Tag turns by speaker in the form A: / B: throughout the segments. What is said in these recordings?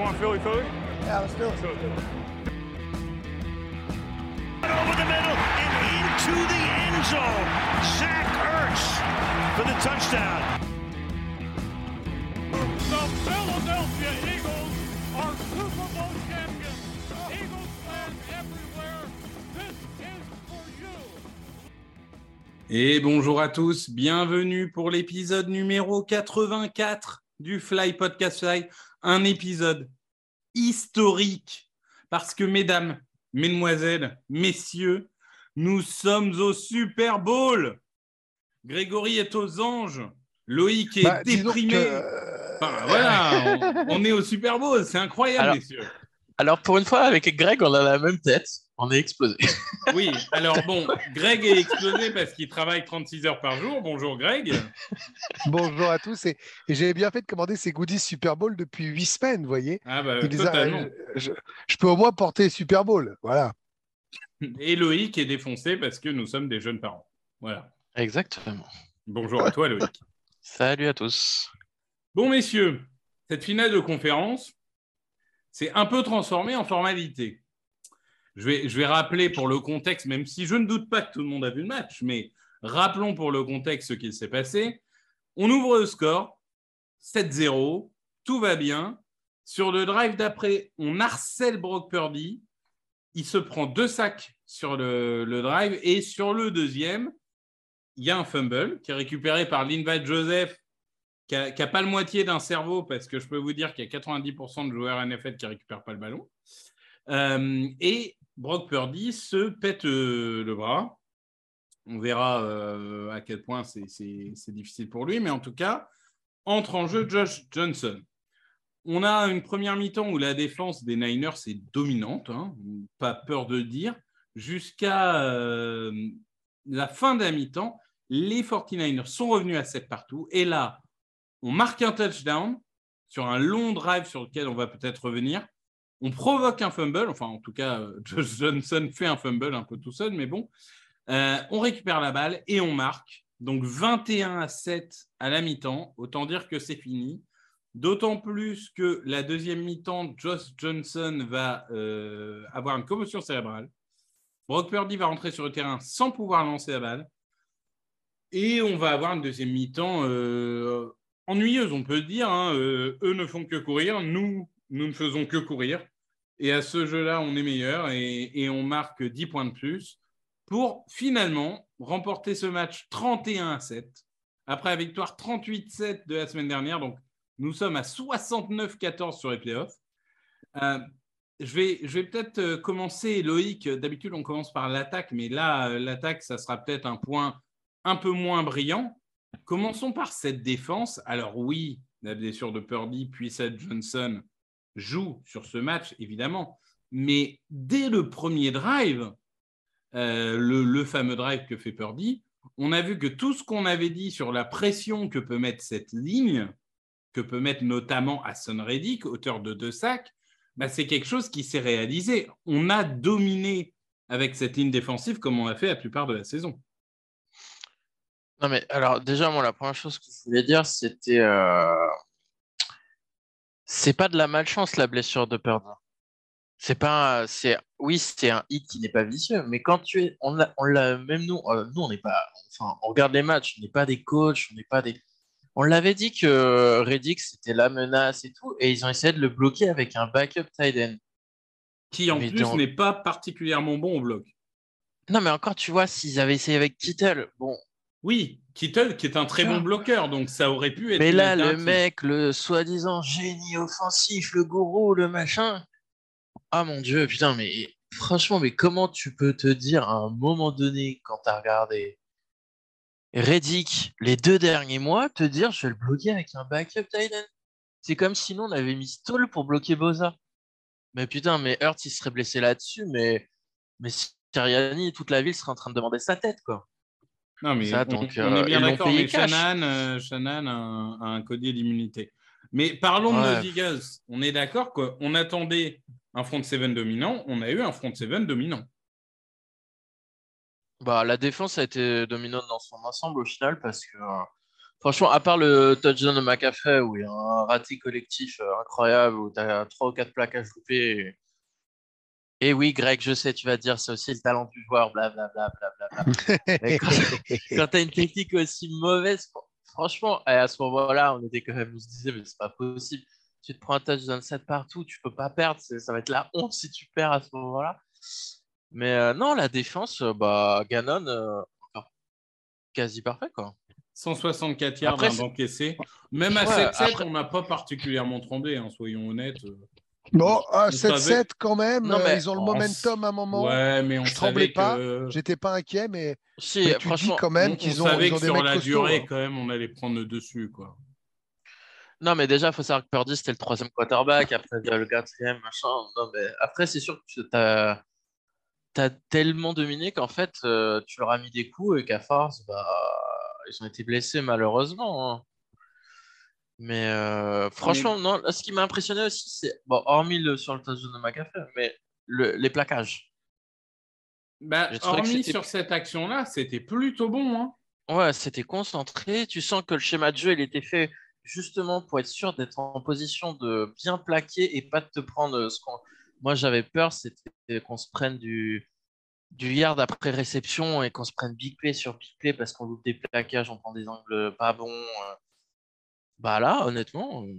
A: want Philly Philly?
B: Yeah, let's do it.
C: Over the middle and into the end zone. Zach Ertz for the touchdown.
A: The Philadelphia Eagles are Super Bowl champions. Eagles fans everywhere, this is for you.
D: Et bonjour à tous, bienvenue pour l'épisode numéro 84 du Fly Podcast Fly, un épisode historique parce que mesdames, mesdemoiselles, messieurs, nous sommes au Super Bowl. Grégory est aux anges, Loïc est
B: Bah,
D: déprimé.
B: que, euh,
D: Enfin, voilà, on, on est au Super Bowl, c'est incroyable,
E: Alors-
D: messieurs.
E: Alors, pour une fois, avec Greg, on a la même tête. On est explosé.
D: Oui, alors bon, Greg est explosé parce qu'il travaille 36 heures par jour. Bonjour Greg.
B: Bonjour à tous. Et, et j'ai bien fait de commander ces goodies Super Bowl depuis huit semaines, vous voyez.
D: Ah bah,
B: a-
D: totalement.
B: je, je peux au moins porter Super Bowl. Voilà.
D: Et Loïc est défoncé parce que nous sommes des jeunes parents. Voilà.
E: Exactement.
D: Bonjour à toi, Loïc.
E: Salut à tous.
D: Bon, messieurs, cette finale de conférence s'est un peu transformée en formalité. Je vais, rappeler pour le contexte, même si je ne doute pas que tout le monde a vu le match, mais rappelons pour le contexte ce qu'il s'est passé. On ouvre le score, 7-0, tout va bien. Sur le drive d'après, on harcèle Brock Purdy. Il se prend deux sacs sur le, drive et sur le deuxième, il y a un fumble qui est récupéré par Linval Joseph qui n'a pas le moitié d'un cerveau, parce que je peux vous dire qu'il y a 90% de joueurs NFL qui ne récupèrent pas le ballon. Euh, et Brock Purdy se pète euh, le bras. On verra euh, à quel point c'est- difficile pour lui, mais en tout cas, entre en jeu Josh Johnson. On a une première mi-temps où la défense des Niners est dominante, hein, pas peur de dire, jusqu'à la fin de la mi-temps. Les 49ers sont revenus à 7 partout. Et là, on marque un touchdown sur un long drive sur lequel on va peut-être revenir. On provoque un fumble, enfin en tout cas, euh, Josh Johnson fait un fumble un peu tout seul, mais bon. Euh, on récupère la balle et on marque. Donc 21 à 7 à la mi-temps. Autant dire que c'est fini. D'autant plus que la deuxième mi-temps, Josh Johnson va euh, avoir une commotion cérébrale. Brock Purdy va rentrer sur le terrain sans pouvoir lancer la balle. Et on va avoir une deuxième mi-temps ennuyeuse, on peut dire. hein. Euh, eux ne font que courir, nous, nous ne faisons que courir. Et à ce jeu-là, on est meilleur et, on marque 10 points de plus pour finalement remporter ce match 31 à 7. Après la victoire 38-7 de la semaine dernière, donc nous sommes à 69-14 sur les playoffs. Euh, je vais, je vais peut-être euh, commencer, Loïc. D'habitude, on commence par l'attaque, mais là, l'attaque, ça sera peut-être un point un peu moins brillant. Commençons par cette défense. Alors oui, la blessure de Purdy, puis cette Johnson joue sur ce match, évidemment. Mais dès le premier drive, euh, le, le fameux drive que fait Purdy, on a vu que tout ce qu'on avait dit sur la pression que peut mettre cette ligne, que peut mettre notamment Hassan Reddick, auteur de deux sacs, bah, c'est quelque chose qui s'est réalisé. On a dominé avec cette ligne défensive comme on a fait la plupart de la saison.
E: Non, mais alors, déjà, moi, la première chose que je voulais dire, c'était. euh, C'est pas de la malchance, la blessure de Purdy. C'est pas. C'est... Oui, c'est un hit qui n'est pas vicieux, mais quand tu es. On l'a, on l'a- Même nous, euh, nous, on n'est pas. Enfin, on regarde les matchs, on n'est pas des coachs, on n'est pas des. On l'avait dit que Reddick, c'était la menace et tout, et ils ont essayé de le bloquer avec un backup tight end.
D: Qui en
E: Mais
D: plus n'est pas particulièrement bon au bloc.
E: Non, mais encore, tu vois, s'ils avaient essayé avec Kittle, bon,
D: Oui, Kittle qui est un très bon bloqueur, donc ça aurait pu être.
E: Mais là, le mec, le soi-disant génie offensif, le gourou, le machin. Ah mon dieu, putain, mais franchement, mais comment tu peux te dire à un moment donné, quand t'as regardé Reddick les deux derniers mois, te dire je vais le bloquer avec un backup tight end? C'est comme si nous, on avait mis Stall pour bloquer Boza. Mais putain, mais Hurt, il serait blessé là-dessus, mais, mais Sirianni, toute la ville serait en train de demander sa tête, quoi.
D: Non, mais
E: Ça,
D: on,
E: donc,
D: on est
E: euh,
D: bien d'accord, mais. Shannon, euh, Shannon a, un, a un collier d'immunité. Mais parlons de nos Eagles. On est d'accord qu'on attendait un front seven dominant, on a eu un front seven dominant.
E: Bah, la défense a été dominante dans son ensemble au final parce que euh, Franchement, à part le touchdown de McAfee où il y a un raté collectif euh, incroyable, où tu as trois ou quatre plaquages loupés. Et... oui, Greg, je sais, tu vas dire, c'est aussi le talent du joueur, blablabla. Bla, bla, bla, Mais quand, quand tu as une technique aussi mauvaise, franchement, et à ce moment-là, on était quand même, on se disait, mais c'est pas possible. Tu te prends un touchdown 7 partout, tu peux pas perdre, ça va être la honte si tu perds à ce moment-là. Mais euh, non, la défense, euh, bah, Ganon, euh, quasi parfait, quoi.
D: 164 yards d'un d'encaissé. Même à
E: Ouais,
D: 7-7,
E: après-
D: on n'a pas particulièrement tremblé, hein, soyons honnêtes.
B: Bon, ah,
D: On
B: 7-7
D: savait-
B: quand même.
E: Non,
B: euh,
E: mais
B: ils ont le
D: en-
B: momentum à un moment.
D: Ouais, mais on
B: je tremblais pas.
D: que...
B: J'étais pas inquiet, mais,
E: Si,
B: mais tu
E: franchement,
B: dis quand même qu'ils
D: on
B: ont,
D: savait
B: ils ont
D: que
B: des
D: sur
B: mecs
D: la
B: costauds.
D: durée,
B: hein.
D: quand même, on allait prendre le dessus. Quoi.
E: Non, mais déjà, il faut savoir que Purdy, c'était le troisième quarterback, après le quatrième, machin. Non, mais après, c'est sûr que tu as, tellement dominé qu'en fait, euh, tu leur as mis des coups et qu'à force, bah, ils ont été blessés malheureusement. hein. Mais euh, franchement, non, ce qui m'a impressionné aussi, c'est, bon, hormis le, sur le touchdown de McAfee, mais le- les plaquages.
D: Bah, hormis sur cette action-là, c'était plutôt bon. Hein.
E: Ouais, c'était concentré. Tu sens que le schéma de jeu, il était fait justement pour être sûr d'être en position de bien plaquer et pas de te prendre ce qu'on. Moi, j'avais peur, c'était qu'on se prenne du, du yard après réception et qu'on se prenne big play sur big play parce qu'on loupe des plaquages, on prend des angles pas bons. Bah là, honnêtement, euh,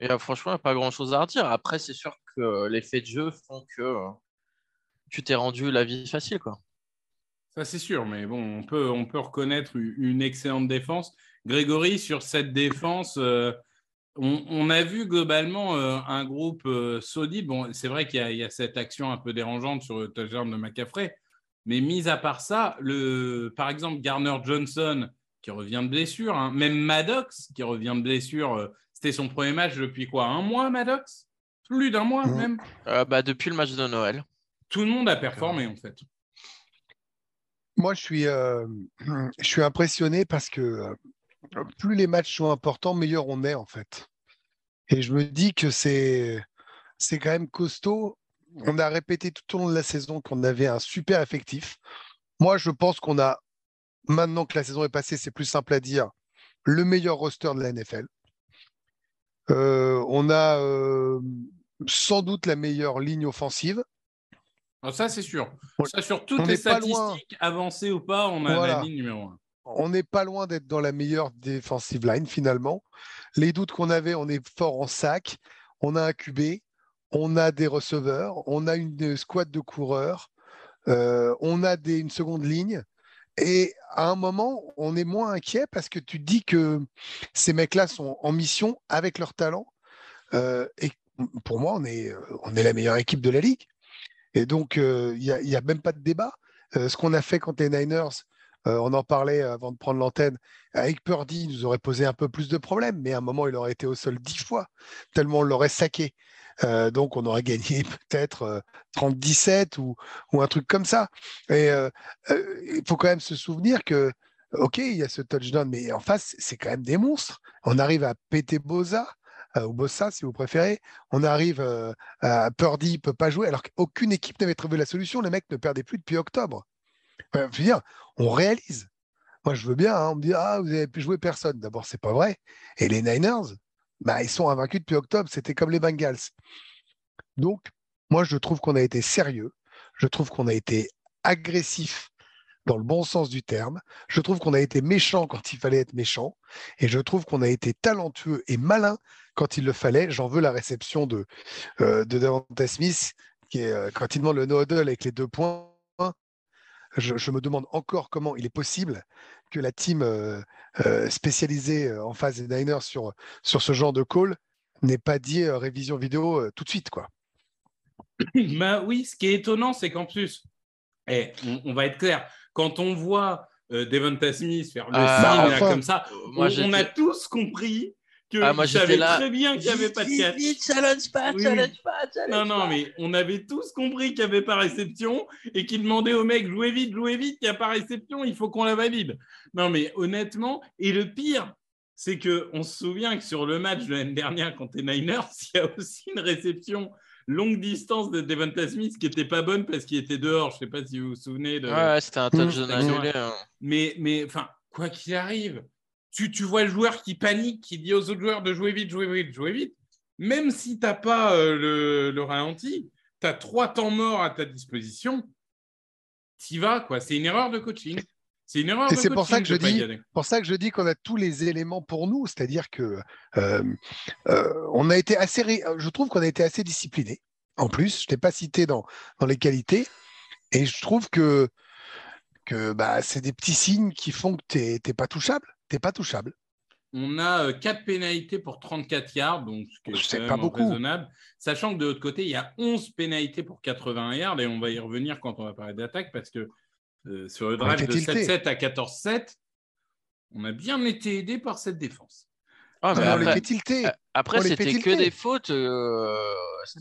E: et, euh, franchement, il pas grand-chose à redire. Après, c'est sûr que les faits de jeu font que euh, tu t'es rendu la vie facile, quoi.
D: Ça, c'est sûr, mais bon, on peut, on peut reconnaître une excellente défense. Grégory, sur cette défense, euh, on, a vu globalement un groupe solide. Bon, c'est vrai qu'il y, a- il y a cette action un peu dérangeante sur le touchdown de McCaffrey, mais mis à part ça, le, par exemple, Garner Johnson, qui revient de blessure, hein, même Maddox, qui revient de blessure, euh, c'était son premier match depuis quoi Un mois, Maddox? Plus d'un mois,
B: Mhm.
D: même?
E: Euh, bah, depuis le match de Noël.
D: Tout le monde a performé, en fait.
B: Moi, je suis, euh, je suis impressionné parce que euh, plus les matchs sont importants, meilleur on est en fait. Et je me dis que c'est, c'est quand même costaud. On a répété tout au long de la saison qu'on avait un super effectif. Moi, je pense qu'on a, maintenant que la saison est passée, c'est plus simple à dire, le meilleur roster de la NFL. Euh, on a euh, sans doute la meilleure ligne offensive.
D: Alors ça, c'est sûr. Ça, sur toutes
B: on
D: les statistiques, avancées ou pas, on a
B: Voilà.
D: la ligne numéro un.
B: on n'est pas loin d'être dans la meilleure defensive line finalement. Les doutes qu'on avait, on est fort en sac, on a un QB, on a des receveurs, on a une squad de coureurs, euh, on a des, une seconde ligne. Et à un moment, on est moins inquiet parce que tu dis que ces mecs-là sont en mission avec leur talent. Euh, et pour moi, on est, la meilleure équipe de la ligue. Et donc, euh, il n'y a, même pas de débat. Euh, ce qu'on a fait contre les Niners, on en parlait avant de prendre l'antenne, avec Purdy, il nous aurait posé un peu plus de problèmes, mais à un moment, il aurait été au sol dix fois, tellement on l'aurait saqué. Euh, donc, on aurait gagné peut-être euh, 30-17 ou, ou un truc comme ça. Et euh, euh, il faut quand même se souvenir que, OK, il y a ce touchdown, mais en face, c'est quand même des monstres. On arrive à péter Boza, ou Bossa, si vous préférez. On arrive à Purdy, il peut pas jouer, alors qu'aucune équipe n'avait trouvé la solution. Les mecs ne perdaient plus depuis octobre. Je veux dire, on réalise. Moi, je veux bien. hein, on me dit, ah, vous avez pu jouer personne. D'abord, c'est pas vrai. Et les Niners, bah, ils sont invaincus depuis octobre. C'était comme les Bengals. Donc, moi, je trouve qu'on a été sérieux. Je trouve qu'on a été agressif dans le bon sens du terme. Je trouve qu'on a été méchant quand il fallait être méchant. Et je trouve qu'on a été talentueux et malin quand il le fallait. J'en veux la réception de, euh, de Devonta Smith, qui est, euh, quand il demande le no-huddle avec les deux points. Je me demande encore comment il est possible que la team euh, euh, spécialisée euh, en phase des Niners sur, sur ce genre de call n'ait pas dit euh, révision vidéo euh, tout de suite. Quoi.
D: bah oui, ce qui est étonnant, c'est qu'en plus, eh, on, on va être clair, quand on voit euh, Devonta Smith faire le
E: Ah,
D: signe
B: bah, enfin.
D: comme ça,
E: Moi,
D: on,
E: j'étais-
D: on a tous compris que
E: Ah, moi, là.
D: très bien qu'il n'y avait pas de catch.
E: vite, challenge pas,
D: Oui,
E: challenge pas, challenge
D: Non, non,
E: pas.
D: mais on avait tous compris qu'il n'y avait pas réception et qu'il demandait au mec jouez vite, jouez vite, il n'y a pas réception, il faut qu'on la valide. Non, mais honnêtement, et le pire, c'est que on se souvient que sur le match de l'année dernière contre les Niners, il y a aussi une réception longue distance de Devonta Smith qui n'était pas bonne parce qu'il était dehors. Je ne sais pas si vous vous souvenez de.
E: Ouais, c'était un touchdown
B: Mmh.
E: annulé.
D: Mais, mais enfin, quoi qu'il arrive, tu, tu vois le joueur qui panique, qui dit aux autres joueurs de jouer vite, jouer vite, jouer vite. Même si tu n'as pas euh, le, le ralenti, tu as trois temps morts à ta disposition. Tu vas, quoi. C'est une erreur de coaching. C'est une erreur
B: c'est pour ça
D: coaching
B: que je
D: y
B: dis- pour ça que je dis qu'on a tous les éléments pour nous, c'est-à-dire que euh, euh, on a été assez, ré- je trouve qu'on a été assez discipliné. En plus, je t'ai pas cité dans, dans les qualités, et je trouve que que bah, c'est des petits signes qui font que t'es t'es pas touchable, t'es pas touchable.
D: On a 4 pénalités pour 34 yards, donc ce qui est
B: C'est
D: quand
B: pas beaucoup.
D: raisonnable. Sachant que de l'autre côté, il y a 11 pénalités pour 80 yards, et on va y revenir quand on va parler d'attaque, parce que euh, sur le drive de
B: tilter.
D: 7-7 à 14-7, on a bien été aidé par cette défense.
E: Ah, mais
B: Mais on les
E: après, euh, après,
B: les fait
E: c'était que des fautes. euh,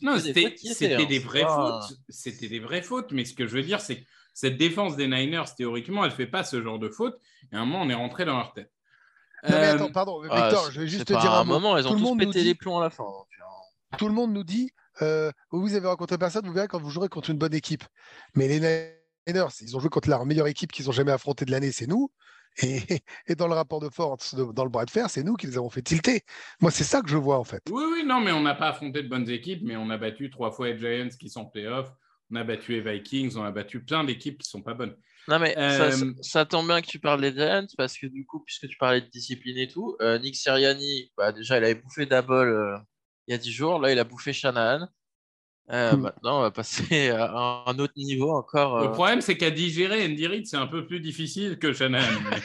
D: Non,
E: des
D: c'était
E: hein,
D: des vraies fautes. C'était des vraies fautes, mais ce que je veux dire, c'est que cette défense des Niners, théoriquement, elle ne fait pas ce genre de fautes. Et à un moment, on est rentré dans leur tête.
B: Non, mais
D: Euh,
B: attends, pardon,
E: Ah,
B: Victor, je vais juste te dire
E: à
B: un mot.
E: moment, ils ont
B: Tout le
E: tous
B: monde nous
E: pété
B: dit-
E: les plombs à la fin.
B: Tout le monde nous dit, euh, vous avez rencontré personne, vous verrez quand vous jouerez contre une bonne équipe. Mais les Niners, ils ont joué contre leur meilleure équipe qu'ils ont jamais affrontée de l'année, c'est nous. Et, et dans le rapport de force, de- dans le bras de fer, c'est nous qui les avons fait tilter. Moi, c'est ça que je vois en fait.
D: Oui, oui, non, mais on n'a pas affronté de bonnes équipes, mais on a battu trois fois les Giants qui sont en playoff. On a battu les Vikings, on a battu plein d'équipes qui ne sont pas bonnes.
E: Non, mais ça,
D: Euh,
E: ça- ça tombe bien que tu parles des Giants parce que du coup, puisque tu parlais de discipline et tout, euh, Nick Sirianni, bah, déjà, il avait bouffé Dabol euh, il y a 10 jours. Là, il a bouffé Shanahan. Euh,
B: Hmm.
E: Maintenant, on va passer à un autre niveau encore.
D: Le
E: euh,
D: problème, c'est qu'à digérer Andy Reid, c'est un peu plus difficile que Shanahan. mais-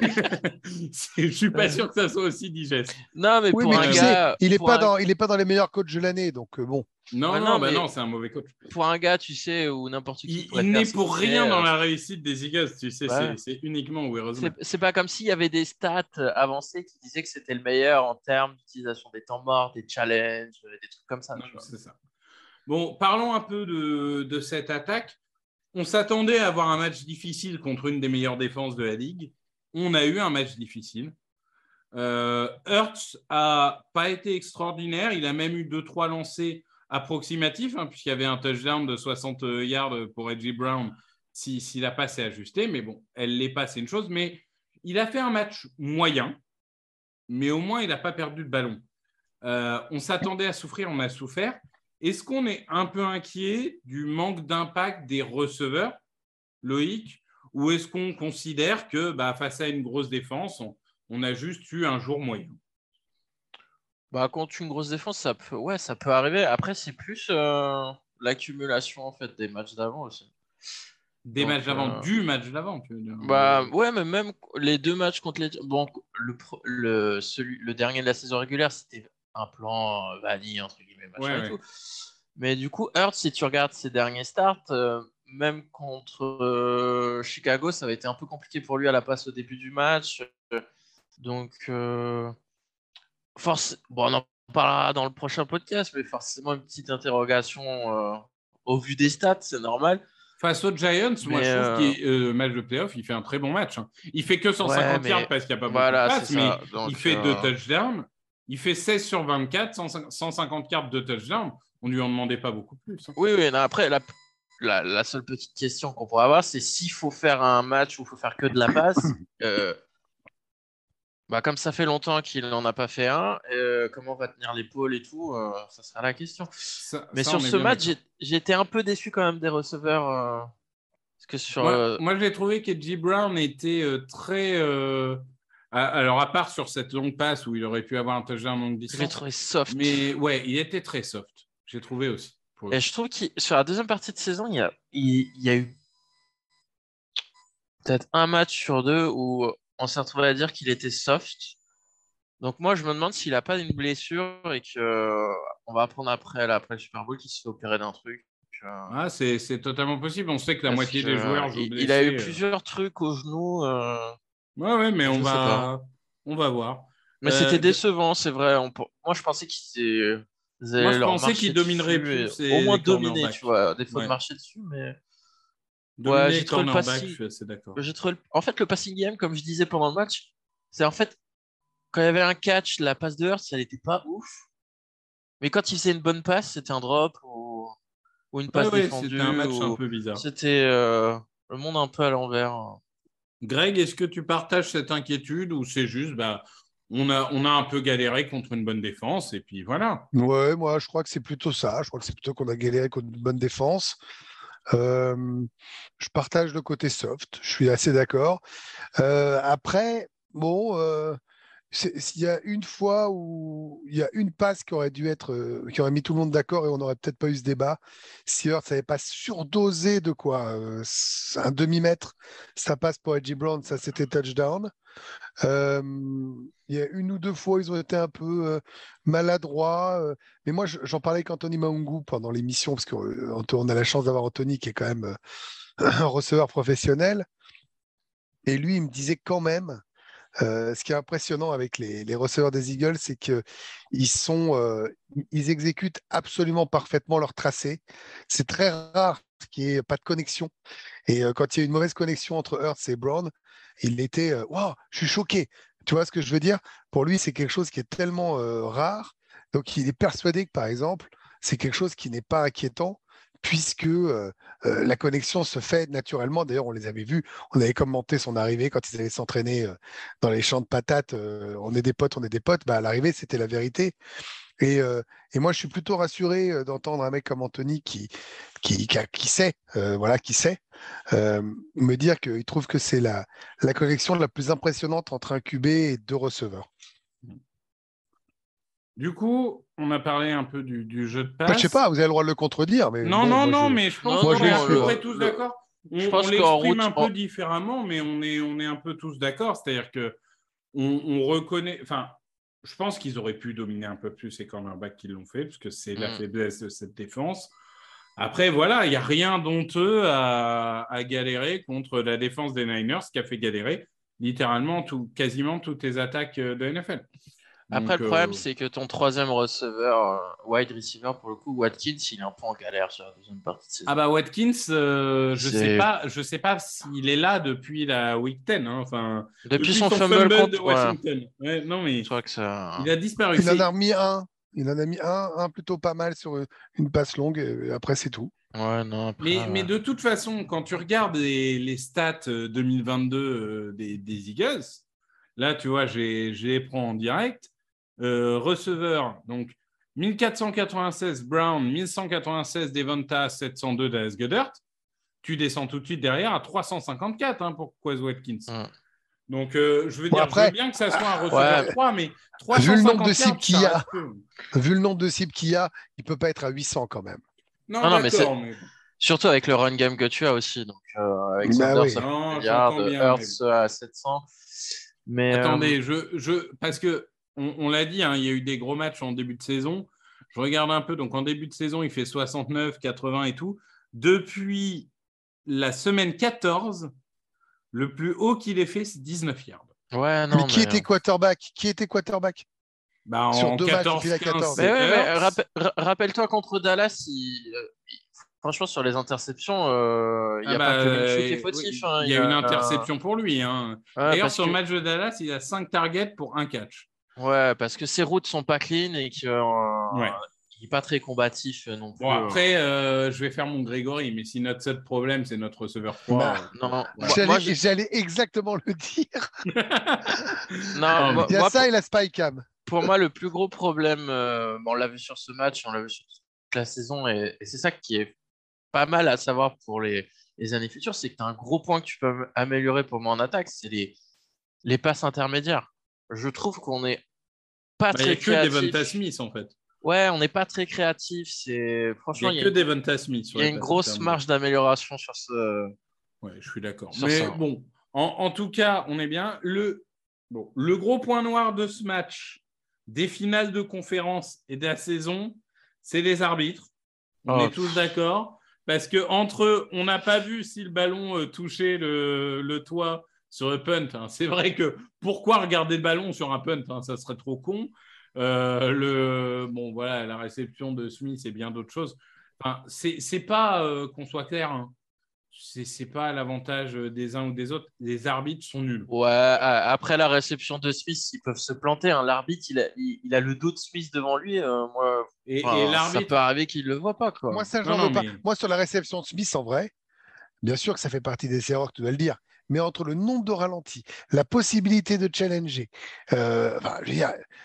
D: Je suis pas sûr que ça soit aussi digeste.
E: Non, mais
B: Oui,
E: pour
B: mais
E: un
B: tu sais,
E: gars,
B: il n'est pas,
E: un-
B: dans, il est pas dans les meilleurs coachs de l'année, donc euh, bon.
D: Non, non,
E: non,
D: bah
E: mais-
D: non, c'est un mauvais coach.
E: pour un gars, tu sais, où n'importe qui.
D: Il, n'est pour rien dans
E: euh,
D: la réussite des Eagles, tu sais,
E: Ouais.
D: c'est- uniquement Will Roseman.
E: C'est c'est pas comme s'il y avait des stats euh, avancées qui disaient que c'était le meilleur en termes d'utilisation des temps morts, des challenges, euh, des trucs comme ça.
D: Non, c'est ça. Bon, parlons un peu de, de cette attaque. On s'attendait à avoir un match difficile contre une des meilleures défenses de la ligue. On a eu un match difficile. Euh, Hurts a pas été extraordinaire. Il a même eu deux trois lancers approximatifs, hein, puisqu'il y avait un touchdown de 60 yards pour Reggie Brown si, si la passe est ajustée. Mais bon, elle l'est pas, c'est une chose. Mais il a fait un match moyen, mais au moins il n'a pas perdu le ballon. Euh, on s'attendait à souffrir, on a souffert. Est-ce qu'on est un peu inquiet du manque d'impact des receveurs, Loïc, ou est-ce qu'on considère que bah, face à une grosse défense, on, on a juste eu un jour moyen?
E: Bah, contre une grosse défense, ça peut, ouais, ça peut arriver. Après, c'est plus euh, l'accumulation en fait des matchs d'avant aussi.
D: Des
E: Donc,
D: matchs d'avant,
E: euh,
D: du match d'avant, tu veux dire
E: Bah, ouais, mais même les deux matchs contre les. Bon, le, pro- le, celui, le dernier de la saison régulière, c'était un plan euh, vanille, entre guillemets, machin
D: Ouais,
E: et
D: ouais.
E: tout. Mais du coup, Hurts, si tu regardes ses derniers starts, euh, même contre euh, Chicago, ça avait été un peu compliqué pour lui à la passe au début du match. Euh, Donc, force... bon, on en parlera dans le prochain podcast, mais forcément une petite interrogation au vu des stats, c'est normal.
D: Face aux Giants, moi je trouve
E: euh,
D: qu'il euh, match de playoff, il fait un très bon match. hein. Il fait que 150
E: Ouais, mais-
D: yards parce qu'il n'y a pas
E: Voilà,
D: beaucoup de passes, mais
E: ça. Donc,
D: il fait
E: euh,
D: deux touchdowns. Il fait 16 sur 24, 150 150 yards de touchdowns. On ne lui en demandait pas beaucoup plus. hein.
E: Oui, oui, non, après, la, la, la seule petite question qu'on pourrait avoir, c'est s'il faut faire un match où il faut faire que de la passe. euh, bah, comme ça fait longtemps qu'il n'en a pas fait un, euh, comment va tenir l'épaule et tout, euh, ça sera la question.
D: Ça-
E: Mais
D: ça,
E: sur
D: on
E: ce match, été un peu déçu quand même des receveurs. parce que sur.
D: Moi, moi, j'ai trouvé qu'Edgy Brown était très. Euh, à- alors, à part sur cette longue passe où il aurait pu avoir un touchdown longue
E: je l'ai
D: distance.
E: trouvé soft.
D: Mais ouais, il était très soft. J'ai trouvé aussi.
E: Et je trouve que sur la deuxième partie de saison, il y a, il, il y a eu peut-être un match sur deux où on s'est retrouvé à dire qu'il était soft. Donc moi, je me demande s'il n'a pas une blessure et que euh, on va apprendre après, là, après le Super Bowl qu'il se fait opérer d'un truc. euh,
D: Ah, c'est c'est totalement possible. On sait que la
E: parce
D: moitié
E: que,
D: des joueurs jouent
E: il,
D: blessés.
E: il a eu
D: euh.
E: plusieurs trucs au genou, euh,
D: Ouais, ouais, mais on va, on va voir.
E: mais
D: Euh,
E: c'était
D: de-
E: décevant, c'est vrai. On Moi, je pensais qu'ils ils allaient
D: Moi, je pensais qu'ils domineraient plus
E: au moins dominer, tu vois. Des fois,
D: Ouais.
E: de marcher dessus, mais.
D: Dominer
E: j'ai trouvé le passing-
D: je suis assez d'accord.
E: J'ai trouvé En fait, le passing game, comme je disais pendant le match, c'est en fait, quand il y avait un catch, la passe de Hurts, elle n'était pas ouf. Mais quand il faisait une bonne passe, c'était un drop ou, ou une
D: Ouais,
E: passe
D: ouais,
E: défendue.
D: c'était un match
E: ou-
D: un peu bizarre.
E: C'était euh, le monde un peu à l'envers.
D: Greg, est-ce que tu partages cette inquiétude ou c'est juste, bah, on a, un peu galéré contre une bonne défense et puis voilà.
B: Ouais, moi je crois que c'est plutôt ça. Je crois que c'est plutôt qu'on a galéré contre une bonne défense. Euh, je partage le côté soft, je suis assez d'accord. Euh, après, bon, euh, s'il y a une fois où il y a une passe qui aurait dû être, euh, qui aurait mis tout le monde d'accord et on n'aurait peut-être pas eu ce débat, si Hurts n'avait pas surdosé de quoi, euh, un demi-mètre, ça passe pour Edgy Brown, ça c'était touchdown. Il y a une ou deux fois, ils ont été un peu euh, maladroits. mais moi, je- j'en parlais avec Anthony Maungu pendant l'émission, parce qu'on a la chance d'avoir Anthony qui est quand même un receveur professionnel. Et lui, il me disait quand même, euh, ce qui est impressionnant avec les, receveurs des Eagles, c'est qu'ils euh, exécutent absolument parfaitement leur tracé. C'est très rare qu'il n'y ait pas de connexion. Et euh, quand il y a une mauvaise connexion entre Hurts et Brown, il était, waouh, je suis choqué. Tu vois ce que je veux dire? Pour lui, c'est quelque chose qui est tellement rare. Donc, il est persuadé que, par exemple, c'est quelque chose qui n'est pas inquiétant puisque la connexion se fait naturellement. D'ailleurs, on les avait vus, on avait commenté son arrivée quand ils allaient s'entraîner dans les champs de patates. on est des potes, on est des potes. Bah, à l'arrivée, c'était la vérité. Et, moi, je suis plutôt rassuré d'entendre un mec comme Anthony qui, sait, voilà, qui sait, me dire qu'il trouve que c'est la, la connexion la plus impressionnante entre un QB et deux receveurs.
D: Du coup, on a parlé un peu du, du jeu de passe.
B: Enfin, je sais pas, vous avez le droit de le contredire, mais
D: Non,
B: bon,
D: non,
B: moi,
D: non,
B: je-
D: mais je pense qu'on est à
B: le-
D: peu près
E: le-
D: tous
E: le-
D: d'accord. On,
E: je pense
D: on
E: qu'en
D: l'exprime
E: route-
D: un peu
E: en-
D: différemment, mais on est, on est un peu tous d'accord. C'est-à-dire que on, on reconnaît. Enfin, je pense qu'ils auraient pu dominer un peu plus ces cornerbacks qui l'ont fait, parce que c'est la
E: Mm.
D: faiblesse de cette défense. Après, voilà, il n'y a rien d'honteux à, à galérer contre la défense des Niners, qui a fait galérer littéralement tout, quasiment toutes les attaques euh, de NFL.
E: Après,
D: Donc,
E: le problème,
D: euh,
E: c'est que ton troisième receveur, euh, wide receiver, pour le coup, Watkins, il est un peu en galère sur la deuxième partie de saison.
D: Ah bah Watkins, euh, je sais pas, je sais pas s'il est là depuis la week 10. hein, Enfin,
E: depuis, son, fumble,
D: de
E: contre.
D: Washington. Ouais, non mais
E: je crois que ça.
D: il a disparu.
B: Il en a remis un. Il en a mis un, un plutôt pas mal sur une- passe longue. Et après, c'est tout.
E: Ouais, non. après,
D: Mais,
E: ouais.
D: mais de toute façon, quand tu regardes les, les stats euh, 2022 euh, des, des Eagles, là, tu vois, j'ai- je les prends en direct. Euh, receveur, donc 1496 Brown, 1196 Devonta, 702 Dallas Goddard. Tu descends tout de suite derrière à 354 hein, pour Quez Watkins.
E: Mm.
D: Donc, euh, je veux
B: Bon,
D: dire,
B: après-
D: je veux bien que ça soit un receveur
E: Ouais.
D: 3, mais
B: Vu le nombre de
D: 354,
B: cibles qu'il y a. Vu le nombre de cibles qu'il y a, il peut pas être à 800 quand même.
D: Non,
E: non, mais
D: mais...
E: Surtout avec le run game que tu as aussi. Donc, euh, avec
B: Bah
E: Sanders
B: oui.
E: à
D: Non,
E: 1 milliard,
D: j'entends bien,
E: Hurts à 700. Mais, euh,
D: Attendez, je, je, parce que on, on l'a dit, hein, il y a eu des gros matchs en début de saison. Je regarde un peu. Donc en début de saison, il fait 69, 80 et tout. Depuis la semaine 14, le plus haut qu'il ait fait, c'est 19 yards.
E: ouais, non.
B: mais qui
E: mais-
B: était quarterback? Qui était quarterback?
D: Bah,
B: Sur
D: en
B: deux matchs,
D: 14,
B: il a
D: 15,
B: 14.
D: c'est
E: Mais ouais, mais
D: Hurts.
E: rappel- ra- rappelle-toi contre Dallas, il- euh, franchement, sur les interceptions, euh, il n'y a
D: Ah
E: pas
D: bah,
E: que Minshew qui est
D: oui,
E: fautif.
D: il
E: hein,
D: y a une
E: euh,
D: interception pour lui. hein.
E: ouais,
D: D'ailleurs, sur
E: que-
D: le match de Dallas, il a 5 targets pour un catch.
E: Ouais, parce que ses routes sont pas clean et qu'il
D: Ouais.
E: n'est pas très combatif euh, non plus.
D: Bon, après, euh, je vais faire mon Grégory, mais si notre seul problème, c'est notre receveur 3.
B: Bah,
E: euh, non,
B: J'allais
E: moi, je-
B: j'allais exactement le dire.
E: non, moi-
B: Il y a
E: moi,
B: ça et la spy cam.
E: pour moi, le plus gros problème, euh, bon, on l'a vu sur ce match, on l'a vu sur toute la saison, et, et c'est ça qui est pas mal à savoir pour les, les années futures, c'est que tu as un gros point que tu peux améliorer pour moi en attaque, c'est les, les passes intermédiaires. Je trouve qu'on n'est pas
D: Bah, Il n'y a
E: très
D: que
E: créatif.
D: Devonta Smith, en fait.
E: Ouais, on n'est pas très créatif. C'est franchement,
D: n'y
E: il
D: a
E: y a,
D: que Devonta Smith. sur
E: il y a une grosse marge d'amélioration sur ce.
D: Ouais, je suis d'accord. Mais
E: ça.
D: bon, en, en tout cas, on est bien. Le, bon, le gros point noir de ce match, des finales de conférence et de la saison, c'est les arbitres. On
E: Oh.
D: est tous d'accord. Parce que entre eux, on n'a pas vu si le ballon euh, touchait le, le toit sur le punt. hein. C'est vrai que pourquoi regarder le ballon sur un punt hein, Ça serait trop con. Euh, le, bon, voilà, la réception de Smith et bien d'autres choses. Enfin, c'est c'est pas euh, qu'on soit clair. hein c'est c'est pas à l'avantage des uns ou des autres. Les arbitres sont nuls.
E: Ouais, après la réception de Smith, ils peuvent se planter. hein. L'arbitre, il a, il, il a le dos de Smith devant lui. euh, moi,
D: Et,
E: enfin,
D: et
E: ça peut arriver qu'il le voit pas. Quoi.
B: Moi, ça,
D: Non,
B: j'en
D: non,
B: veux pas.
D: mais-
B: Moi, sur la réception de Smith, en vrai, bien sûr que ça fait partie des erreurs que tu dois le dire. Mais entre le nombre de ralentis, la possibilité de challenger, euh, enfin,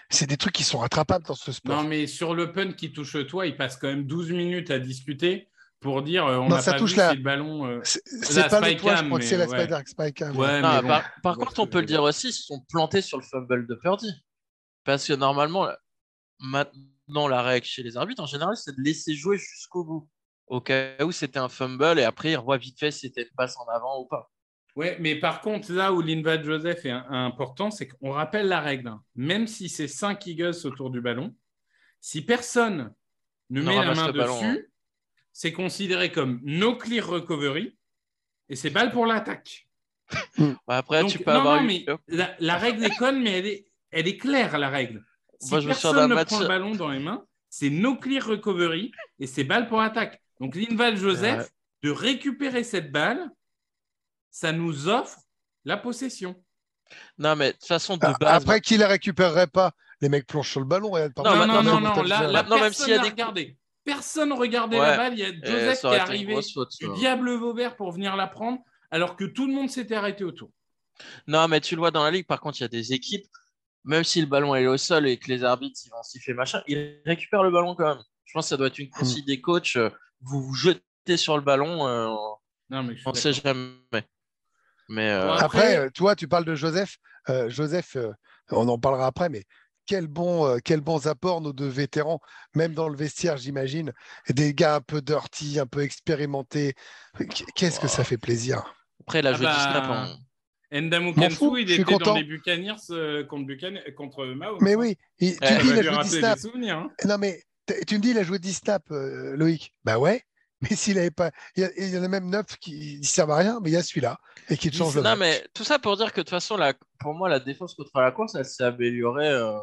B: c'est des trucs qui sont rattrapables dans ce sport.
D: Non, mais sur le punt qui touche toi, il passe quand même 12 minutes à discuter pour dire euh, on
B: Non,
D: n'a
B: ça
D: pas
B: touche
D: vu
B: la-
D: si le ballon. euh,
B: C'est pas le toit, je crois que c'est la
D: ouais.
B: Spider Spike.
D: Ouais, bon,
E: par, par contre, on peut le dire aussi, ils se sont plantés sur le fumble de Purdy. Parce que normalement, maintenant, la règle chez les arbitres, en général, c'est de laisser jouer jusqu'au bout. Au cas où c'était un fumble et après, ils revoient vite fait si c'était une passe en avant ou pas.
D: Ouais, mais par contre, là où Linval Joseph est important, c'est qu'on rappelle la règle. hein. Même si c'est 5 Eagles autour du ballon, si personne ne met la main
E: ballon, hein.
D: dessus, c'est considéré comme no clear recovery et c'est balle pour l'attaque.
E: Bah, après,
D: Donc,
E: tu peux
D: non,
E: avoir
D: non,
E: eu-
D: mais la, la règle est conne, mais elle est, elle est claire, la règle. Si
E: Moi, je me
D: personne
E: d'un
D: ne
E: match-
D: prend le ballon dans les mains, c'est no clear recovery et c'est balle pour attaque. Donc, Linval Joseph,
E: Ouais.
D: de récupérer cette balle, ça nous offre la possession.
E: Non, mais de toute façon, de base,
B: Après, qui la récupérerait pas? Les mecs plongent sur le ballon. Par
E: Non,
D: Non, non, non, non, là,
E: même
D: personne
E: s'il y a des-
D: regardé. Personne regardait
E: Ouais.
D: la balle. Il y a Joseph
E: ça
D: qui est arrivé
E: faute,
D: du diable Vauvert pour venir la prendre, alors que tout le monde s'était arrêté autour.
E: Non, mais tu le vois dans la ligue, par contre, il y a des équipes, même si le ballon est au sol et que les arbitres ils vont siffler machin, ils récupèrent le ballon quand même. Je pense que ça doit être une consigne des coachs. euh, Vous vous jetez sur le ballon, euh,
D: Non, mais je suis
E: on ne sait jamais. Mais euh.
B: Après, euh, toi, tu parles de Joseph. Euh, Joseph, euh, on en parlera après, mais quels bons, euh, apports nos deux vétérans, même dans le vestiaire, j'imagine. Des gars un peu dirty, un peu expérimentés. Qu- Qu'est-ce que ça fait plaisir.
E: après, il a
D: Ah
E: joué
D: bah,
E: 10 snaps. hein.
D: Ndamu
B: M'en fous,
D: Kansu, il était dans
B: content.
D: les Buccaneers euh, contre, Buccaneers, contre Mao.
B: Mais oui, il- tu
E: Ouais,
B: me
D: Ça
B: dis, il a joué 10
D: rappeler
B: snaps.
D: hein.
B: Non, mais tu me dis, il a joué 10 snaps, euh, Loïc. Bah ouais. Mais s'il avait pas. Il y, a- il y en a même 9 qui ne servent à rien, mais il y a celui-là et qui te change le
E: Non,
B: match.
E: mais tout ça pour dire que de toute façon, la, pour moi, la défense contre la course, elle s'est améliorée. euh,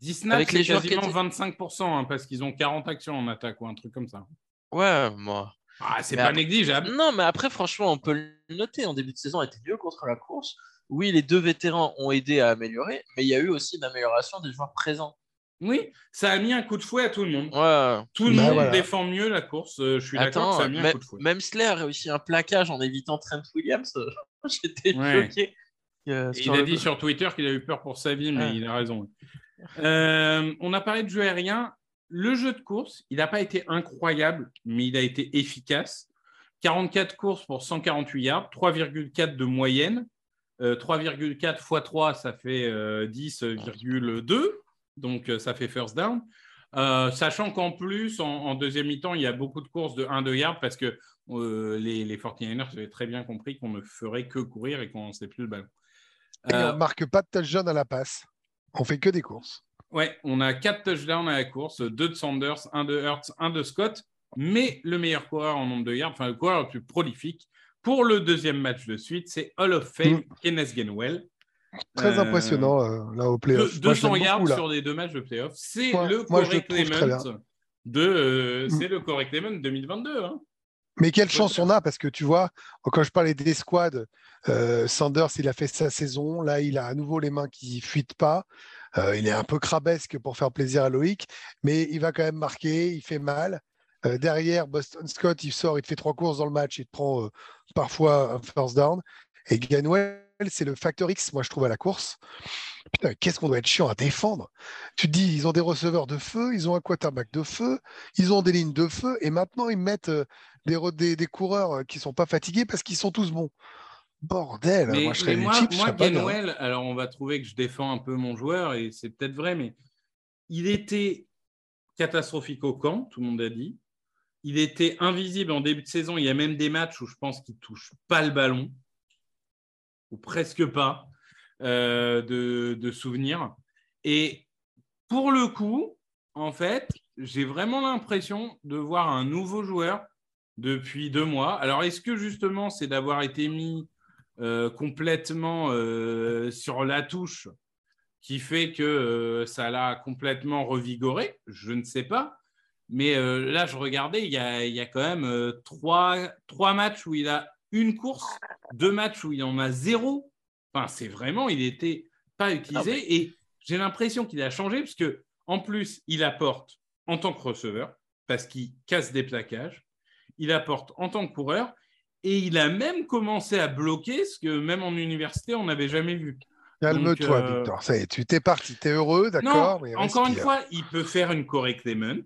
D: 10 snaps,
E: Avec
D: c'est
E: les joueurs qui
D: quasiment
E: étaient-
D: 25%, hein, parce qu'ils ont 40 actions en attaque ou un truc comme ça.
E: Ouais, moi.
D: Ah, c'est pas
E: après-
D: négligeable.
E: Non, mais après, franchement, on peut le noter. En début de saison, elle était mieux contre la course. Oui, les deux vétérans ont aidé à améliorer, mais il y a eu aussi une amélioration des joueurs présents.
D: Oui, ça a mis un coup de fouet à tout le monde.
E: Ouais.
D: Tout le
B: Bah
D: monde
B: voilà.
D: défend mieux la course. euh, je suis d'accord ça a mis un
E: même,
D: coup de fouet.
E: même Slay a réussi un plaquage en évitant Trent Williams. J'étais
D: Ouais.
E: choqué. Euh,
D: il a
E: le-
D: dit sur Twitter qu'il a eu peur pour sa vie, mais
E: Ouais.
D: il a raison. Euh, on a parlé de jeu aérien. Le jeu de course, il n'a pas été incroyable, mais il a été efficace. 44 courses pour 148 yards, 3,4 de moyenne. Euh, 3,4 x 3, ça fait euh, 10,2. Donc, euh, ça fait first down. Euh, sachant qu'en plus, en, en deuxième mi-temps, il y a beaucoup de courses de 1-2 yards parce que euh, les, les 49ers avaient très bien compris qu'on ne ferait que courir et qu'on ne sait plus le ballon.
B: Et
D: Euh,
B: on ne marque pas de touchdown à la passe. On fait que des courses.
D: Ouais, on a quatre touchdowns à la course, deux de Sanders, un de Hurts, un de Scott, mais le meilleur coureur en nombre de yards, enfin le coureur le plus prolifique pour le deuxième match de suite, c'est Hall of Fame Kenneth Gainwell.
B: Très
D: Euh,
B: impressionnant euh, là au playoff.
D: Deux-
B: Moi, je
D: 200
B: l'aime
D: yards sur les deux matchs de playoff. C'est le
B: je
D: Corey
B: le très
D: Clement de, euh, c'est le Corey Clement 2022. hein.
B: Mais quelle chance on a parce que tu vois, quand je parlais des squads, euh, Sanders, il a fait sa saison. Là, il a à nouveau les mains qui fuitent pas. Euh, il est un peu crabesque pour faire plaisir à Loïc, mais il va quand même marquer. Il fait mal. Euh, derrière, Boston Scott, il sort, il te fait trois courses dans le match. Il te prend euh, parfois un first down. Et Gainwell, c'est le facteur X, moi, je trouve, à la course. Putain, qu'est-ce qu'on doit être chiant à défendre? Tu te dis, ils ont des receveurs de feu, ils ont un quarterback de feu, ils ont des lignes de feu, et maintenant, ils mettent. euh, des, des, des coureurs euh, qui sont pas fatigués parce qu'ils sont tous bons. Bordel,
D: Mais,
B: moi je serais
D: moi,
B: je.
D: Gainwell, alors on va trouver que je défends un peu mon joueur et c'est peut-être vrai, mais il était catastrophique au camp, tout le monde a dit. Il était invisible en début de saison. Il y a même des matchs où je pense qu'il touche pas le ballon, presque pas, euh, de, souvenirs. Et pour le coup, en fait, j'ai vraiment l'impression de voir un nouveau joueur depuis deux mois. Alors, est-ce que justement, c'est d'avoir été mis euh, complètement euh, sur la touche qui fait que ça l'a complètement revigoré? Je ne sais pas. Mais là, je regardais, il y a, y a quand même trois, trois matchs où il a une course, deux matchs où il en a zéro. Enfin, c'est vraiment, il n'était pas utilisé. Et j'ai l'impression qu'il a changé parce que en plus, il apporte en tant que receveur parce qu'il casse des plaquages. Il apporte en tant que coureur Et il a même commencé à bloquer ce que même en université, on n'avait jamais vu.
B: Calme-toi,
D: euh,
B: Victor. Ça y est, tu t'es parti. Tu es heureux, d'accord mais
D: encore une fois, il peut faire une correctement,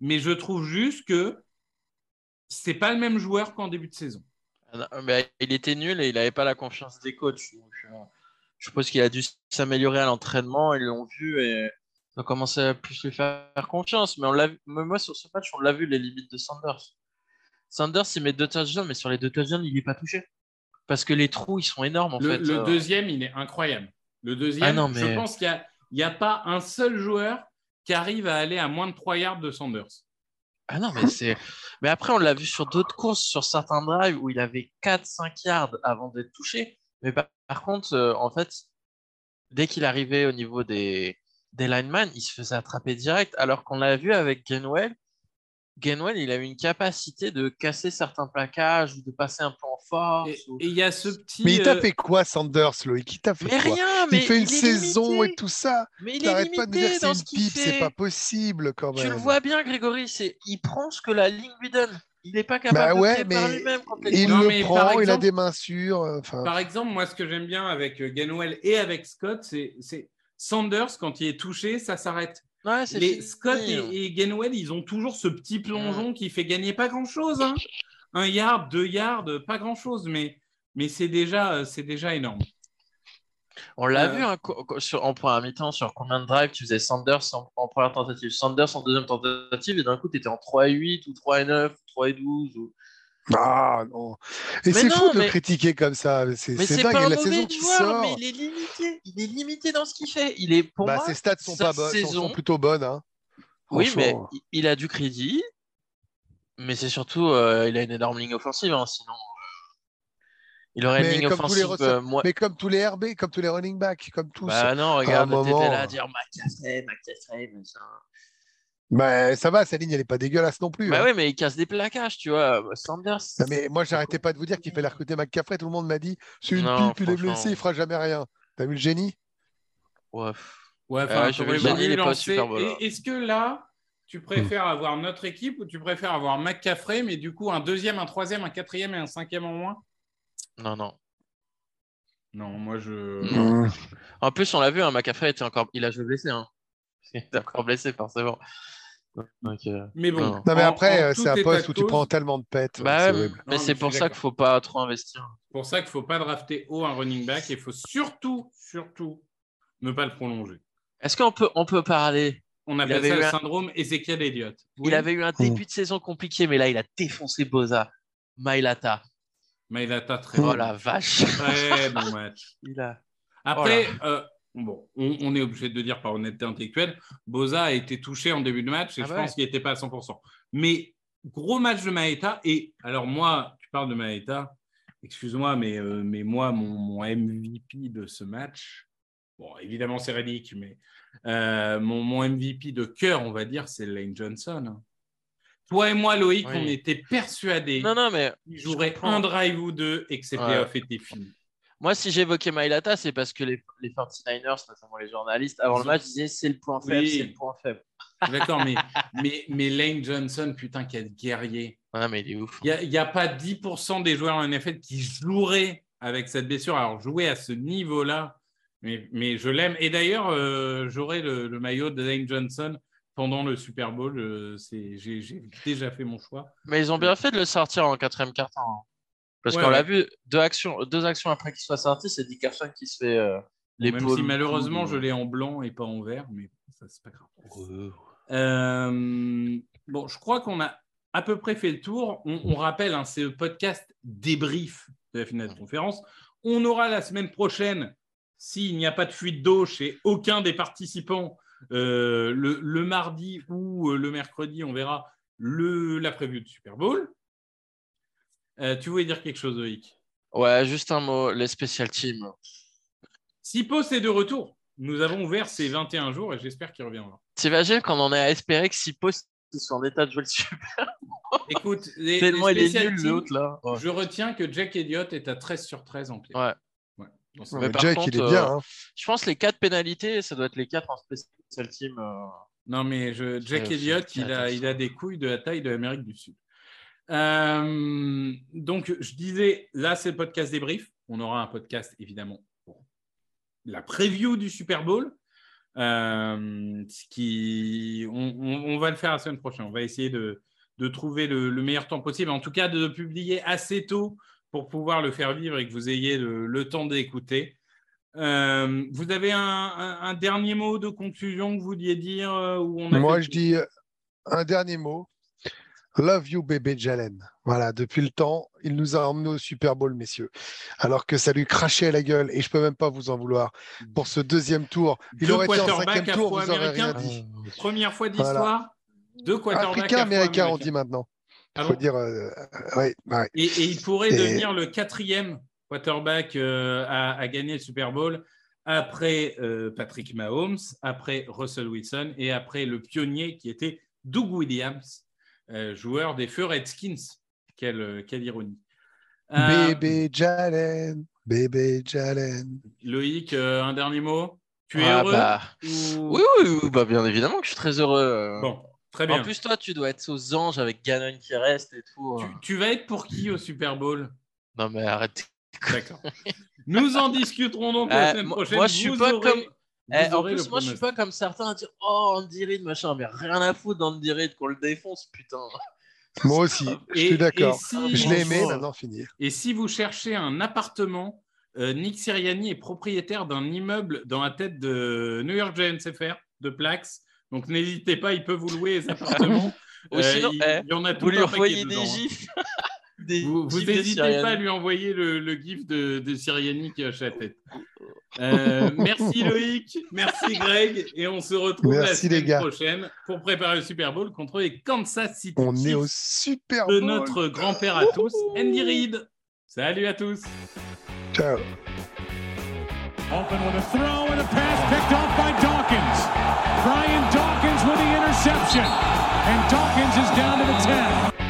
D: mais je trouve juste que c'est pas le même joueur qu'en début de saison.
E: Ah mais il était nul et il n'avait pas la confiance des coachs. Donc, euh, je suppose qu'il a dû s'améliorer à l'entraînement. Ils l'ont vu et ils ont commencé à plus lui faire confiance. Mais on l'a moi, sur ce match, on l'a vu les limites de Sanders. Sanders, il met deux touchdowns, mais sur les deux touchdowns, il n'est pas touché. Parce que les trous, ils sont énormes en
D: Le,
E: fait.
D: le
E: Euh,
D: deuxième, il est incroyable. Le deuxième,
E: Ah non,
D: je pense qu'il n'y a, a pas un seul joueur qui arrive à aller à moins de 3 yards de Sanders.
E: Ah non, mais c'est. Mais après, on l'a vu sur d'autres courses, sur certains drives où il avait 4-5 yards avant d'être touché. Mais par, contre, euh, en fait, dès qu'il arrivait au niveau des, des linemen, il se faisait attraper direct. Alors qu'on l'a vu avec Gainwell. Gainwell, il a eu une capacité de casser certains plaquages ou de passer un peu en force.
D: Et
E: ou-
D: il y a ce petit.
B: Mais il t'a
D: euh,
B: fait quoi, Sanders, Loïc? Il t'a fait
E: Mais
B: quoi?
E: rien, mais
B: Il fait une
E: est
B: saison
E: limité.
B: et tout ça.
E: Mais il
B: T'arrêtes pas de me dire c'est une
E: ce
B: pipe, c'est pas possible quand même.
E: Tu le vois bien, Grégory, c'est il prend ce que la ligne lui donne. Il n'est pas capable
B: Bah
E: de
B: ouais,
E: par
B: mais
E: lui-même quand les
B: Il
D: Non,
B: le
D: mais
B: prend,
D: par
B: il a des mains sûres. euh, Enfin,
D: Par exemple, moi, ce que j'aime bien avec euh, Gainwell et avec Scott, c'est c'est Sanders, quand il est touché, ça s'arrête.
E: Ouais, c'est
D: Les
E: fini.
D: Scott et, et Gainwell, ils ont toujours ce petit plongeon qui fait gagner pas grand-chose. hein. Un yard, deux yards, pas grand-chose, mais, mais c'est déjà, euh, c'est déjà énorme.
E: On l'a
D: Euh,
E: vu hein, sur, en première mi-temps sur combien de drives tu faisais Sanders en, en première tentative, Sanders en deuxième tentative, et d'un coup tu étais en 3 et 8 ou 3 et 9 ou 3 et 12. Ou...
B: ah non. Et
E: Mais
B: c'est fou de
E: mais-
B: critiquer comme ça. C'est
E: Mais
B: dingue.
E: pas
B: Et
E: un
B: la saison qui
E: joueur,
B: sort,
E: mais il est limité. Il est limité dans ce qu'il fait. Il est pour
B: bah,
E: moi.
B: ses stats sont pas bonnes,
E: saison-
B: sont plutôt bonnes. hein.
E: Oui, mais il- a du crédit, mais c'est surtout euh, il a une énorme ligne offensive. hein, sinon, euh, il aurait
B: Mais
E: une ligne offensive. euh, moi-
B: Mais comme tous les RB, comme tous les running backs, comme tous.
E: Bah non, regarde,
B: moment,
E: t'étais là
B: euh,
E: à dire McCaffrey, McCaffrey, machin.
B: Bah, ça va, sa ligne, elle est pas dégueulasse non plus.
E: Bah
B: hein.
E: ouais, mais il casse des plaquages, tu vois. Sanders.
B: Non, mais moi, j'arrêtais pas de vous dire qu'il fallait recruter McCaffrey. Tout le monde m'a dit c'est une
E: Non,
B: pipe, il est blessé, il fera jamais rien. T'as vu le génie?
E: Ouais.
D: Ouais,
E: Euh,
D: enfin,
E: pas au
D: lancer-
E: Super Bowl,
D: Et-
E: là.
D: Est-ce que là, tu préfères avoir notre équipe ou tu préfères avoir McCaffrey, mais du coup un deuxième, un troisième, un quatrième et un cinquième en moins?
E: Non, non.
D: Non, moi je.
E: Non. En plus, on l'a vu, hein, McCaffrey était encore. Il a joué blessé. Hein. Il était encore blessé, forcément.
D: Mais bon.
E: Non.
B: Non, mais après, euh, c'est un poste où tu prends tellement de pètes.
E: Bah mais c'est pour ça qu'il faut pas trop investir.
D: C'est pour ça qu'il ne faut pas drafter haut un running back et il faut surtout, surtout ne pas le prolonger.
E: Est-ce qu'on peut, on peut parler?
D: On appelle
E: avait
D: ça le
E: un-
D: syndrome Ezekiel Elliott. Oui,
E: Il avait eu un début de saison compliqué, mais là, il a défoncé Boza, Mailata.
D: mais il a pas très
E: Oh
D: bon.
E: la vache.
D: Très bon match.
E: Il a...
D: Après, euh, bon, on, on est obligé de dire par honnêteté intellectuelle, Boza a été touché en début de match et
E: Ah
D: je pense qu'il n'était pas à 100%. Mais gros match de Maeta. Et alors, moi, tu parles de Maeta, excuse-moi, mais, euh, mais moi, mon, mon MVP de ce match, bon, évidemment, c'est Reddick, mais euh, mon, mon MVP de cœur, on va dire, c'est Lane Johnson. Toi et moi, Loïc,
E: Oui.
D: on était persuadés
E: Non, non, mais
D: qu'il jouerait un drive ou deux et que ses playoffs étaient finis.
E: Moi, si j'évoquais Mailata, c'est parce que les, les 49ers, notamment les journalistes, avant le match, disaient c'est le point faible,
D: Oui.
E: c'est le point faible.
D: D'accord, mais, mais, mais Lane Johnson, putain, quel guerrier.
E: Ouais, mais il est ouf.
D: Il n'y a, pas 10% des joueurs en NFL qui joueraient avec cette blessure. Alors, jouer à ce niveau-là, mais, mais je l'aime. Et d'ailleurs, euh, j'aurai le, le maillot de Lane Johnson pendant le Super Bowl. Euh, J'ai j'ai déjà fait mon choix.
E: Mais ils ont bien fait de le sortir en quatrième quart-temps. Parce
D: Ouais,
E: qu'on l'a vu, deux actions, deux actions après qu'il soit sorti, c'est Dickerson qui se fait euh,
D: Même si malheureusement, je l'ai en blanc et pas en vert, mais ça, c'est pas grave.
E: Ouais.
D: Euh, bon, je crois qu'on a à peu près fait le tour. On, on rappelle, hein, c'est le podcast débrief de la finale de conférence. On aura la semaine prochaine, s'il n'y a pas de fuite d'eau chez aucun des participants, euh, le, le mardi ou le mercredi, on verra le, la preview de Super Bowl. Euh, tu voulais dire quelque chose, Loïc?
E: Ouais, juste un mot, les special teams.
D: Sipo, c'est de retour. Nous avons ouvert ces 21 jours et j'espère qu'il reviendra.
E: T'imagines qu'on en est à espérer que Sipo soit en état de jouer le super.
D: Écoute, les,
E: Tellement
D: les
E: il est
D: special
E: nul l'autre là. Ouais.
D: Je retiens que Jack Elliott est à 13 sur 13 en play.
E: Ouais. Mais
B: Jack,
E: contre,
B: il est bien.
E: euh,
B: hein.
E: Je pense que les quatre pénalités, ça doit être les quatre en special team. euh.
D: Non, mais je, Jack Elliott, a, il a des couilles de la taille de l'Amérique du Sud. Euh, donc, je disais, là, c'est le podcast débrief. On aura un podcast, évidemment, pour la preview du Super Bowl. Euh, ce qui, on, on- on va le faire la semaine prochaine. On va essayer de, de trouver le, le meilleur temps possible. En tout cas, de le publier assez tôt pour pouvoir le faire vivre et que vous ayez le, le temps d'écouter. Euh, vous avez un, un- un dernier mot de conclusion que vous vouliez dire euh, où on a
B: Moi,
D: fait-
B: je dis un dernier mot. Love you, bébé Jalen. Voilà, depuis le temps, il nous a emmenés au Super Bowl, messieurs. Alors que ça lui crachait à la gueule, et je peux même pas vous en vouloir. Pour ce deuxième tour, il
D: Deux
B: aurait été en cinquième tour, vous aurez rien
D: afro-américains.
B: dit.
D: Première fois d'histoire, deux quarterbacks
B: Africain, américain, on
D: afro-américains.
B: dit maintenant. Il
D: Ah
B: faut dire, euh, ouais, ouais.
D: Et, et il pourrait
B: Et-
D: devenir le quatrième quarterback euh, à, à gagner le Super Bowl après euh, Patrick Mahomes, après Russell Wilson et après le pionnier qui était Doug Williams, joueur des Feux Redskins. Quelle, euh, quelle ironie. Euh,
B: Bébé Jalen, bébé Jalen.
D: Loïc, euh, un dernier mot Tu es
E: Ah,
D: heureux
E: bah,
D: ou-
E: Oui, oui, oui, bah, bien évidemment que je suis très heureux. euh.
D: Bon, très bien.
E: En plus, toi, tu dois être aux anges avec Ganon qui reste et tout.
D: tu,
E: euh.
D: tu vas être pour qui au Super Bowl?
E: Non, mais arrête.
D: D'accord. Nous en discuterons donc la
E: Euh,
D: semaine
E: moi-
D: prochaine.
E: moi, je suis
D: Vous
E: pas
D: aurez-
E: comme- Eh, en plus, moi, je suis pas comme certains à dire Oh, Andy Reid, machin, mais rien à foutre d'Andy Reid qu'on le défonce, putain.
B: Moi aussi, je suis d'accord.
D: si-
B: Je l'ai aimé, maintenant finir.
D: Et si vous cherchez un appartement, euh, Nick Sirianni est propriétaire d'un immeuble dans la tête de New York Giants FR, de Plax. Donc n'hésitez pas, il peut vous louer les appartements.
E: Ou sinon,
D: il,
E: eh,
D: il y en a tout
E: Vous lui envoyez des
D: hein.
E: gifs. Des
D: Vous
E: de
D: n'hésitez pas à lui envoyer le, le gif de, de qui hoche la tête. Euh, merci Loïc, merci Greg, et on se retrouve la
B: Merci,
D: semaine
B: gars.
D: prochaine pour préparer le Super Bowl contre les Kansas City
B: On est au Super
D: de
B: Bowl.
D: notre grand-père à tous, Andy Reid. Salut à tous.
B: Ciao.
A: Open with a throw and a pass picked off by Dawkins. Brian Dawkins with the interception. And Dawkins is down to the 10.